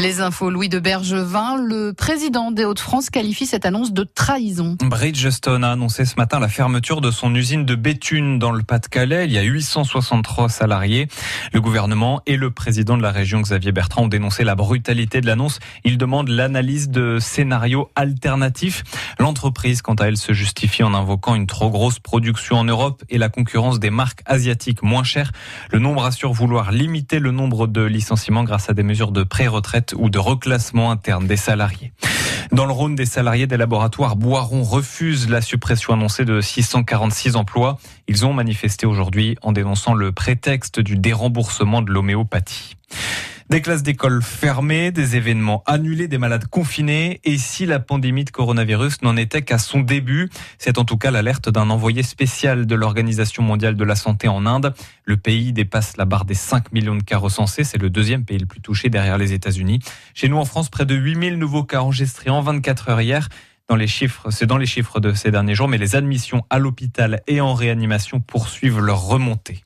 Les infos, Louis de Bergevin, le président des Hauts-de-France qualifie cette annonce de trahison. Bridgestone a annoncé ce matin la fermeture de son usine de Béthune dans le Pas-de-Calais. Il y a 863 salariés. Le gouvernement et le président de la région, Xavier Bertrand, ont dénoncé la brutalité de l'annonce. Ils demandent l'analyse de scénarios alternatifs. L'entreprise, quant à elle, se justifie en invoquant une trop grosse production en Europe et la concurrence des marques asiatiques moins chères. Le nombre assure vouloir limiter le nombre de licenciements grâce à des mesures de pré-retraite ou de reclassement interne des salariés. Dans le Rhône, des salariés des laboratoires Boiron refusent la suppression annoncée de 646 emplois. Ils ont manifesté aujourd'hui en dénonçant le prétexte du déremboursement de l'homéopathie. Des classes d'école fermées, des événements annulés, des malades confinés. Et si la pandémie de coronavirus n'en était qu'à son début, c'est en tout cas l'alerte d'un envoyé spécial de l'Organisation mondiale de la santé en Inde. Le pays dépasse la barre des 5 millions de cas recensés. C'est le deuxième pays le plus touché derrière les États-Unis. Chez nous en France, près de 8000 nouveaux cas enregistrés en 24 heures hier dans les chiffres, c'est dans les chiffres de ces derniers jours, mais les admissions à l'hôpital et en réanimation poursuivent leur remontée.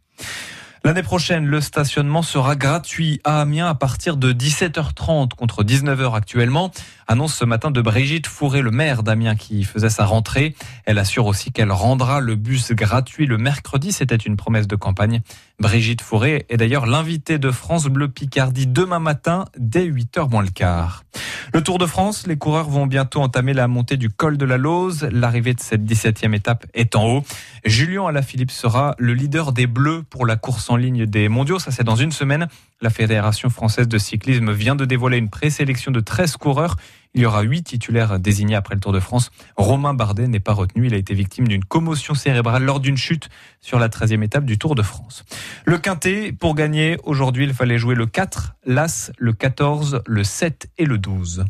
L'année prochaine, le stationnement sera gratuit à Amiens à partir de 17h30 contre 19h actuellement. Annonce ce matin de Brigitte Fourré, le maire d'Amiens qui faisait sa rentrée. Elle assure aussi qu'elle rendra le bus gratuit le mercredi. C'était une promesse de campagne. Brigitte Fourré est d'ailleurs l'invitée de France Bleu Picardie demain matin dès 8h moins le quart. Le Tour de France, les coureurs vont bientôt entamer la montée du col de la Lose. L'arrivée de cette 17e étape est en haut. Julien Alaphilippe sera le leader des Bleus pour la course en ligne des mondiaux. Ça, c'est dans une semaine. La Fédération française de cyclisme vient de dévoiler une présélection de 13 coureurs. Il y aura 8 titulaires désignés après le Tour de France. Romain Bardet n'est pas retenu. Il a été victime d'une commotion cérébrale lors d'une chute sur la 13e étape du Tour de France. Le Quintet, pour gagner, aujourd'hui, il fallait jouer le 4, l'As, le 14, le 7 et le 12.